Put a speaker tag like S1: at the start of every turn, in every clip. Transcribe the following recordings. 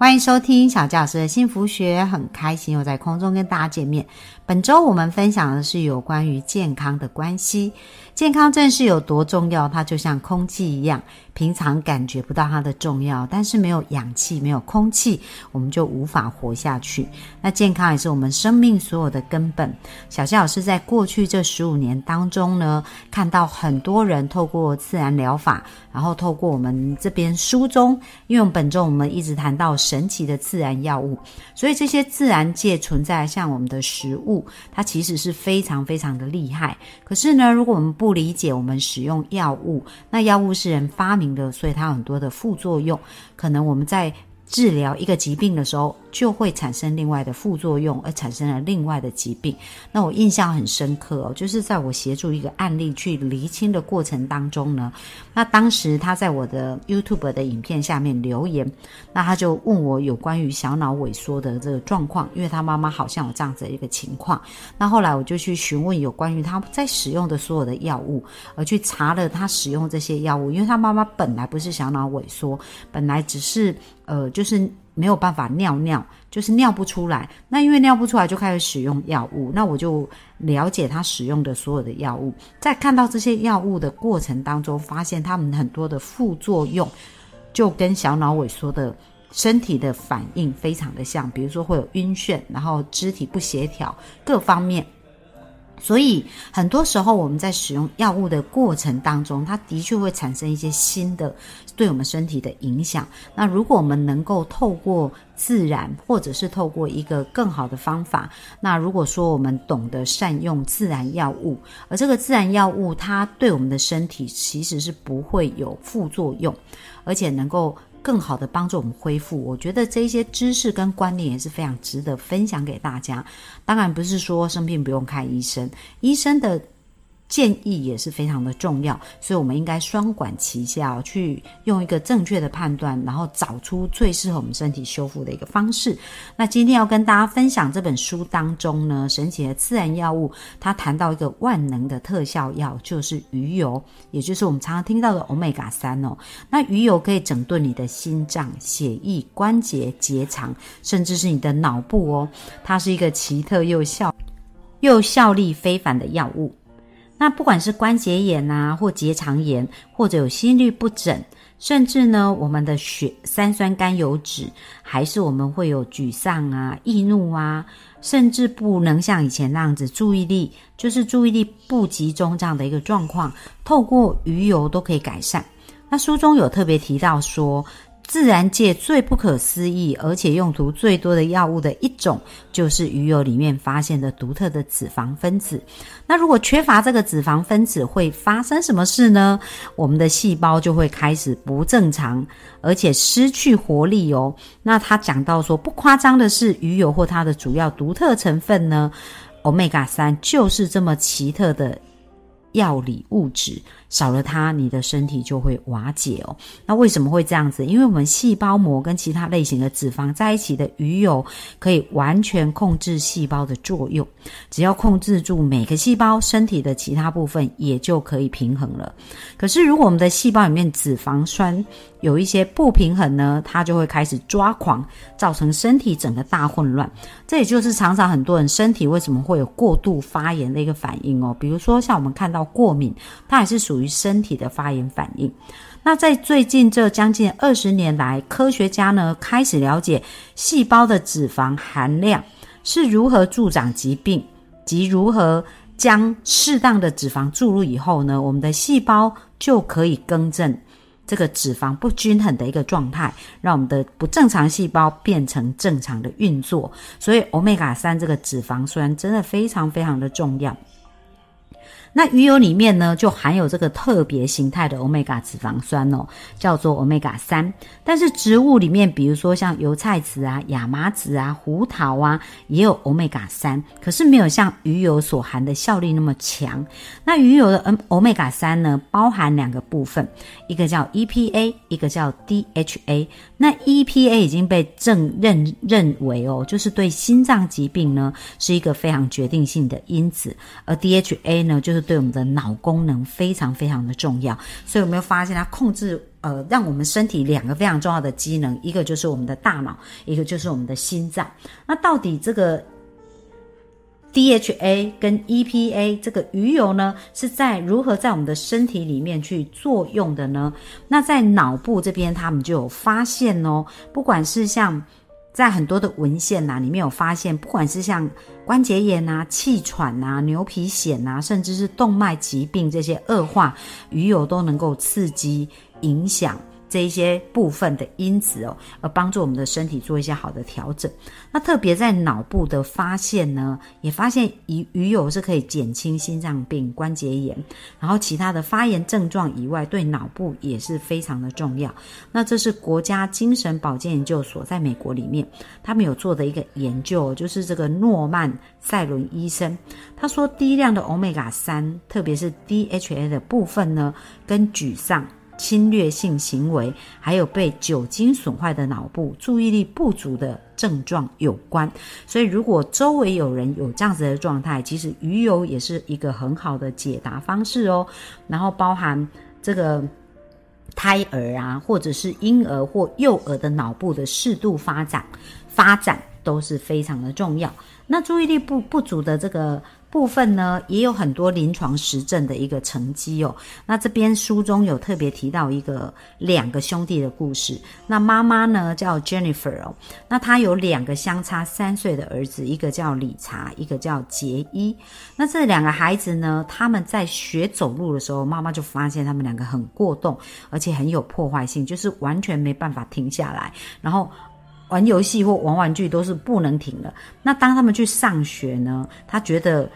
S1: 欢迎收听小教师的幸福学，很开心又在空中跟大家见面。本周我们分享的是有关于健康的关系。健康正是有多重要，它就像空气一样，平常感觉不到它的重要，但是没有氧气、没有空气，我们就无法活下去。那健康也是我们生命所有的根本。小谢老师在过去这十五年当中呢，看到很多人透过自然疗法，然后透过我们这边书中，因为我们本周我们一直谈到神奇的自然药物，所以这些自然界存在，像我们的食物，它其实是非常非常的厉害。可是呢，如果我们不理解我们使用药物，那药物是人发明的，所以它很多的副作用，可能我们在。治疗一个疾病的时候，就会产生另外的副作用，而产生了另外的疾病。那我印象很深刻哦，就是在我协助一个案例去厘清的过程当中呢，那当时他在我的 YouTube 的影片下面留言，那他就问我有关于小脑萎缩的这个状况，因为他妈妈好像有这样子的一个情况。那后来我就去询问有关于他在使用的所有的药物，而去查了他使用这些药物，因为他妈妈本来不是小脑萎缩，本来只是。呃，就是没有办法尿尿，就是尿不出来。那因为尿不出来，就开始使用药物。那我就了解他使用的所有的药物，在看到这些药物的过程当中，发现他们很多的副作用，就跟小脑萎缩的身体的反应非常的像。比如说会有晕眩，然后肢体不协调，各方面。所以很多时候我们在使用药物的过程当中，它的确会产生一些新的对我们身体的影响。那如果我们能够透过自然，或者是透过一个更好的方法，那如果说我们懂得善用自然药物，而这个自然药物它对我们的身体其实是不会有副作用，而且能够。更好的帮助我们恢复，我觉得这些知识跟观念也是非常值得分享给大家。当然不是说生病不用看医生，医生的。建议也是非常的重要，所以我们应该双管齐下，去用一个正确的判断，然后找出最适合我们身体修复的一个方式。那今天要跟大家分享这本书当中呢，神奇的自然药物，它谈到一个万能的特效药，就是鱼油，也就是我们常常听到的欧米伽三哦。那鱼油可以整顿你的心脏、血液、关节、结肠，甚至是你的脑部哦。它是一个奇特又效又效力非凡的药物。那不管是关节炎啊，或结肠炎，或者有心律不整，甚至呢，我们的血三酸甘油脂，还是我们会有沮丧啊、易怒啊，甚至不能像以前那样子注意力，就是注意力不集中这样的一个状况，透过鱼油都可以改善。那书中有特别提到说。自然界最不可思议，而且用途最多的药物的一种，就是鱼油里面发现的独特的脂肪分子。那如果缺乏这个脂肪分子，会发生什么事呢？我们的细胞就会开始不正常，而且失去活力哦。那他讲到说，不夸张的是，鱼油或它的主要独特成分呢，omega 三就是这么奇特的药理物质。少了它，你的身体就会瓦解哦。那为什么会这样子？因为我们细胞膜跟其他类型的脂肪在一起的鱼油，可以完全控制细胞的作用。只要控制住每个细胞，身体的其他部分也就可以平衡了。可是如果我们的细胞里面脂肪酸有一些不平衡呢，它就会开始抓狂，造成身体整个大混乱。这也就是常常很多人身体为什么会有过度发炎的一个反应哦。比如说像我们看到过敏，它也是属于。于身体的发炎反应。那在最近这将近二十年来，科学家呢开始了解细胞的脂肪含量是如何助长疾病，及如何将适当的脂肪注入以后呢，我们的细胞就可以更正这个脂肪不均衡的一个状态，让我们的不正常细胞变成正常的运作。所以，欧米伽三这个脂肪酸真的非常非常的重要。那鱼油里面呢，就含有这个特别形态的欧米伽脂肪酸哦，叫做欧米伽三。但是植物里面，比如说像油菜籽啊、亚麻籽啊、胡桃啊，也有欧米伽三，可是没有像鱼油所含的效力那么强。那鱼油的欧欧米伽三呢，包含两个部分，一个叫 EPA，一个叫 DHA。那 EPA 已经被证认认为哦，就是对心脏疾病呢是一个非常决定性的因子，而 DHA 呢，就是对我们的脑功能非常非常的重要，所以我们发现它控制呃，让我们身体两个非常重要的机能，一个就是我们的大脑，一个就是我们的心脏。那到底这个 DHA 跟 EPA 这个鱼油呢，是在如何在我们的身体里面去作用的呢？那在脑部这边，他们就有发现哦，不管是像。在很多的文献呐里面有发现，不管是像关节炎啊、气喘啊、牛皮癣啊，甚至是动脉疾病这些恶化，鱼油都能够刺激影响。这一些部分的因子哦，而帮助我们的身体做一些好的调整。那特别在脑部的发现呢，也发现鱼鱼油是可以减轻心脏病、关节炎，然后其他的发炎症状以外，对脑部也是非常的重要。那这是国家精神保健研究所在美国里面，他们有做的一个研究，就是这个诺曼塞伦医生他说，低量的欧米伽三，特别是 DHA 的部分呢，跟沮丧。侵略性行为，还有被酒精损坏的脑部、注意力不足的症状有关。所以，如果周围有人有这样子的状态，其实鱼油也是一个很好的解答方式哦。然后，包含这个胎儿啊，或者是婴儿或幼儿的脑部的适度发展，发展都是非常的重要。那注意力不不足的这个。部分呢也有很多临床实证的一个成绩哦。那这边书中有特别提到一个两个兄弟的故事。那妈妈呢叫 Jennifer 哦，那她有两个相差三岁的儿子，一个叫理查，一个叫杰伊。那这两个孩子呢，他们在学走路的时候，妈妈就发现他们两个很过动，而且很有破坏性，就是完全没办法停下来，然后。玩游戏或玩玩具都是不能停的。那当他们去上学呢？他觉得，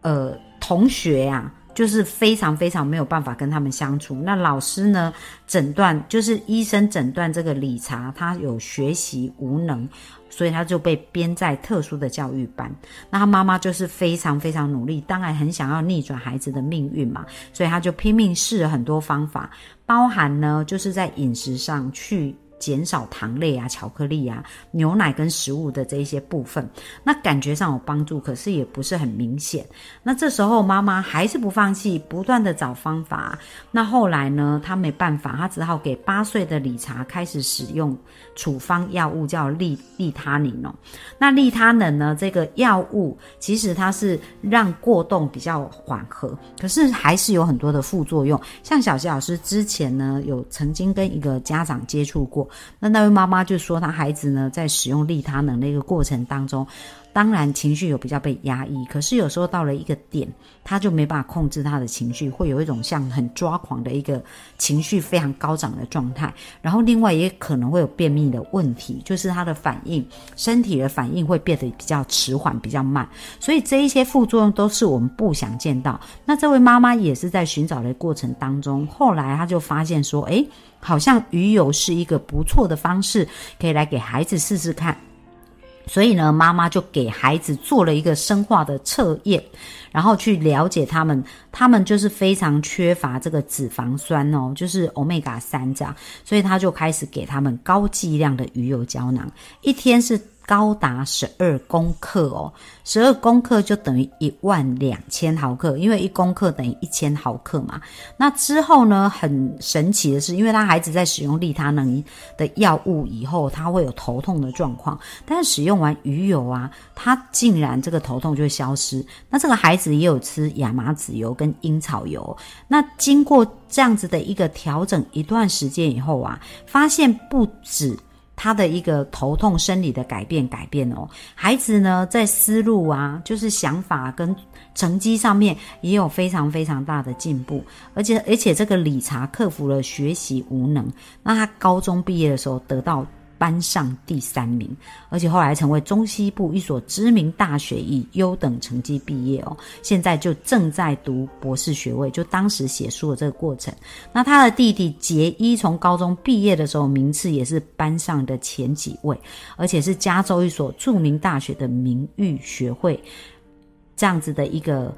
S1: 呃，同学呀，就是非常非常没有办法跟他们相处。那老师呢，诊断就是医生诊断这个理查他有学习无能，所以他就被编在特殊的教育班。那他妈妈就是非常非常努力，当然很想要逆转孩子的命运嘛，所以他就拼命试了很多方法，包含呢，就是在饮食上去。减少糖类啊、巧克力啊、牛奶跟食物的这一些部分，那感觉上有帮助，可是也不是很明显。那这时候妈妈还是不放弃，不断的找方法。那后来呢，她没办法，她只好给八岁的理查开始使用处方药物，叫利利他宁哦。那利他能呢，这个药物其实它是让过动比较缓和，可是还是有很多的副作用。像小谢老师之前呢，有曾经跟一个家长接触过。那那位妈妈就说，她孩子呢在使用利他能的一个过程当中，当然情绪有比较被压抑，可是有时候到了一个点，他就没办法控制他的情绪，会有一种像很抓狂的一个情绪非常高涨的状态。然后另外也可能会有便秘的问题，就是他的反应，身体的反应会变得比较迟缓、比较慢。所以这一些副作用都是我们不想见到。那这位妈妈也是在寻找的过程当中，后来她就发现说，诶。好像鱼油是一个不错的方式，可以来给孩子试试看。所以呢，妈妈就给孩子做了一个生化的测验，然后去了解他们，他们就是非常缺乏这个脂肪酸哦，就是欧米伽三这样，所以他就开始给他们高剂量的鱼油胶囊，一天是。高达十二公克哦，十二公克就等于一万两千毫克，因为一公克等于一千毫克嘛。那之后呢，很神奇的是，因为他孩子在使用利他能的药物以后，他会有头痛的状况，但是使用完鱼油啊，他竟然这个头痛就会消失。那这个孩子也有吃亚麻籽油跟樱草油，那经过这样子的一个调整一段时间以后啊，发现不止。他的一个头痛生理的改变改变哦，孩子呢在思路啊，就是想法跟成绩上面也有非常非常大的进步，而且而且这个理查克服了学习无能，那他高中毕业的时候得到班上第三名，而且后来成为中西部一所知名大学以优等成绩毕业哦。现在就正在读博士学位，就当时写书的这个过程。那他的弟弟杰伊从高中毕业的时候，名次也是班上的前几位，而且是加州一所著名大学的名誉学会这样子的一个。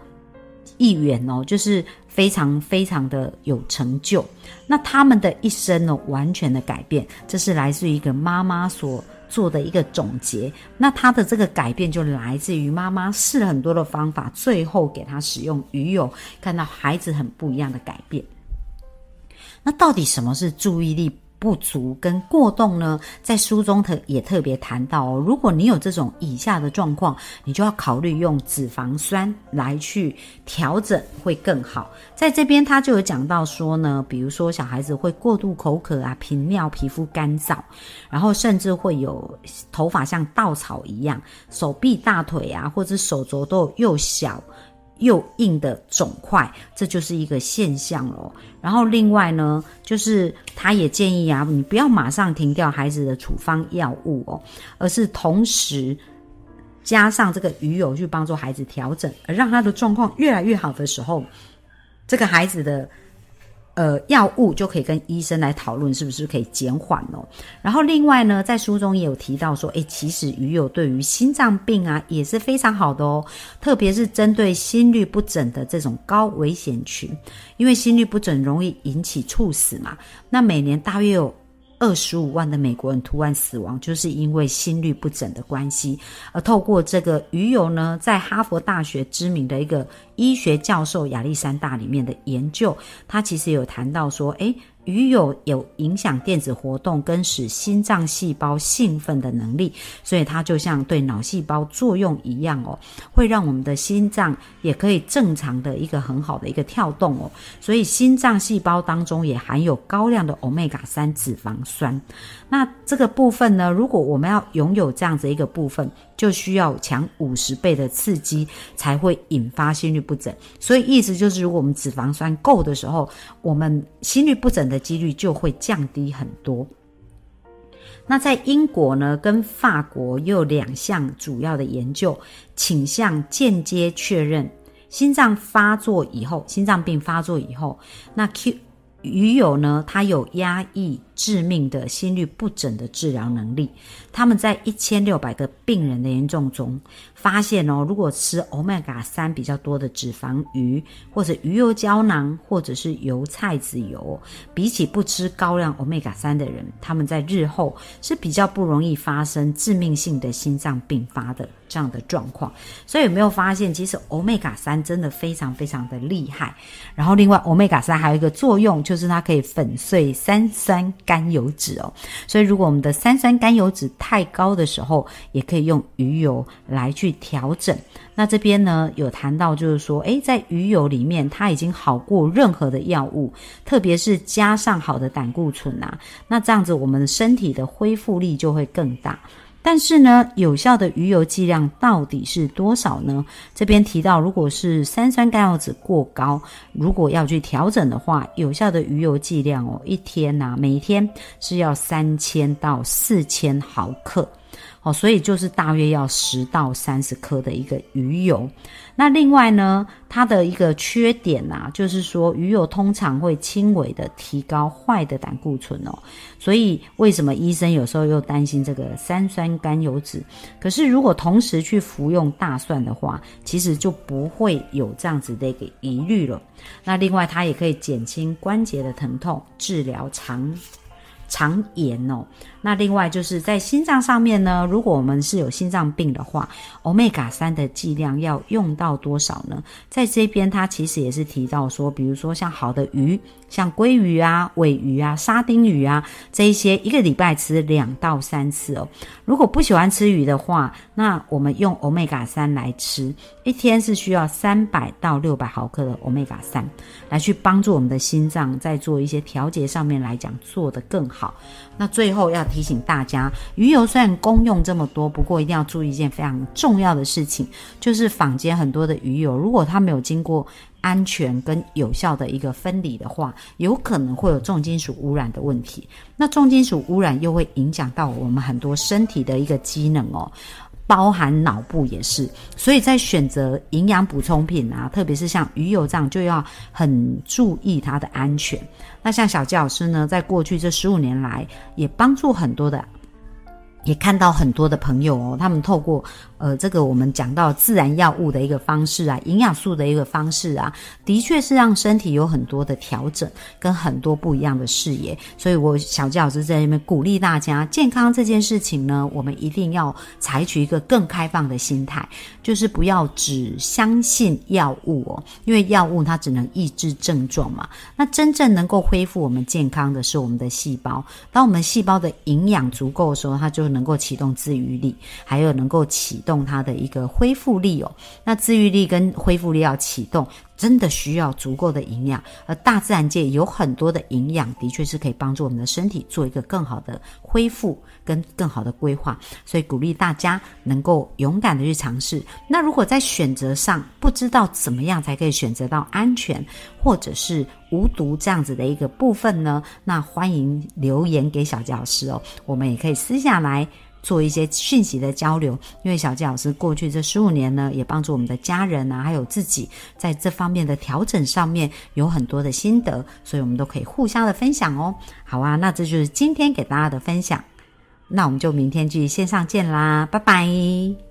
S1: 议员哦，就是非常非常的有成就。那他们的一生呢，完全的改变，这是来自于一个妈妈所做的一个总结。那他的这个改变就来自于妈妈试了很多的方法，最后给他使用鱼油，看到孩子很不一样的改变。那到底什么是注意力？不足跟过动呢，在书中特也特别谈到哦。如果你有这种以下的状况，你就要考虑用脂肪酸来去调整，会更好。在这边他就有讲到说呢，比如说小孩子会过度口渴啊、频尿、皮肤干燥，然后甚至会有头发像稻草一样，手臂、大腿啊，或者手肘都又小。又硬的肿块，这就是一个现象咯。然后另外呢，就是他也建议啊，你不要马上停掉孩子的处方药物哦，而是同时加上这个鱼油去帮助孩子调整，而让他的状况越来越好的时候，这个孩子的。呃，药物就可以跟医生来讨论是不是可以减缓哦。然后另外呢，在书中也有提到说，诶，其实鱼油对于心脏病啊也是非常好的哦，特别是针对心律不整的这种高危险群，因为心律不整容易引起猝死嘛。那每年大约有。二十五万的美国人突然死亡，就是因为心律不整的关系。而透过这个鱼油呢，在哈佛大学知名的一个医学教授亚历山大里面的研究，他其实有谈到说，诶。鱼油有影响电子活动跟使心脏细胞兴奋的能力，所以它就像对脑细胞作用一样哦，会让我们的心脏也可以正常的一个很好的一个跳动哦。所以心脏细胞当中也含有高量的欧米伽三脂肪酸。那这个部分呢，如果我们要拥有这样子一个部分，就需要强五十倍的刺激才会引发心律不整，所以意思就是，如果我们脂肪酸够的时候，我们心律不整的几率就会降低很多。那在英国呢，跟法国又有两项主要的研究，倾向间接确认心脏发作以后，心脏病发作以后，那 Q 鱼友呢，他有压抑。致命的心律不整的治疗能力，他们在一千六百个病人的研究中发现哦，如果吃欧米伽三比较多的脂肪鱼，或者鱼油胶囊，或者是油菜籽油，比起不吃高量欧米伽三的人，他们在日后是比较不容易发生致命性的心脏病发的这样的状况。所以有没有发现，其实欧米伽三真的非常非常的厉害。然后另外，欧米伽三还有一个作用，就是它可以粉碎三酸。甘油脂哦，所以如果我们的三酸甘油脂太高的时候，也可以用鱼油来去调整。那这边呢有谈到，就是说，诶，在鱼油里面，它已经好过任何的药物，特别是加上好的胆固醇啊，那这样子我们的身体的恢复力就会更大。但是呢，有效的鱼油剂量到底是多少呢？这边提到，如果是三酸甘油酯过高，如果要去调整的话，有效的鱼油剂量哦，一天呐，每天是要三千到四千毫克。所以就是大约要十到三十克的一个鱼油。那另外呢，它的一个缺点呐，就是说鱼油通常会轻微的提高坏的胆固醇哦。所以为什么医生有时候又担心这个三酸甘油脂？可是如果同时去服用大蒜的话，其实就不会有这样子的一个疑虑了。那另外它也可以减轻关节的疼痛，治疗肠。肠炎哦，那另外就是在心脏上面呢，如果我们是有心脏病的话，欧米伽三的剂量要用到多少呢？在这边它其实也是提到说，比如说像好的鱼，像鲑鱼啊、尾鱼啊、沙丁鱼啊这一些，一个礼拜吃两到三次哦。如果不喜欢吃鱼的话，那我们用欧米伽三来吃，一天是需要三百到六百毫克的欧米伽三，来去帮助我们的心脏在做一些调节上面来讲做得更好。好。那最后要提醒大家，鱼油虽然功用这么多，不过一定要注意一件非常重要的事情，就是坊间很多的鱼油，如果它没有经过安全跟有效的一个分离的话，有可能会有重金属污染的问题。那重金属污染又会影响到我们很多身体的一个机能哦。包含脑部也是，所以在选择营养补充品啊，特别是像鱼油这样，就要很注意它的安全。那像小纪老师呢，在过去这十五年来，也帮助很多的。也看到很多的朋友哦，他们透过呃这个我们讲到自然药物的一个方式啊，营养素的一个方式啊，的确是让身体有很多的调整跟很多不一样的视野。所以我小教老师在那边鼓励大家，健康这件事情呢，我们一定要采取一个更开放的心态，就是不要只相信药物哦，因为药物它只能抑制症状嘛。那真正能够恢复我们健康的是我们的细胞，当我们细胞的营养足够的时候，它就能。够启动自愈力，还有能够启动它的一个恢复力哦。那自愈力跟恢复力要启动，真的需要足够的营养。而大自然界有很多的营养，的确是可以帮助我们的身体做一个更好的恢复跟更好的规划。所以鼓励大家能够勇敢的去尝试。那如果在选择上不知道怎么样才可以选择到安全或者是无毒这样子的一个部分呢？那欢迎留言给小教师哦，我们也可以私下来。做一些讯息的交流，因为小纪老师过去这十五年呢，也帮助我们的家人啊，还有自己在这方面的调整上面有很多的心得，所以我们都可以互相的分享哦。好啊，那这就是今天给大家的分享，那我们就明天继续线上见啦，拜拜。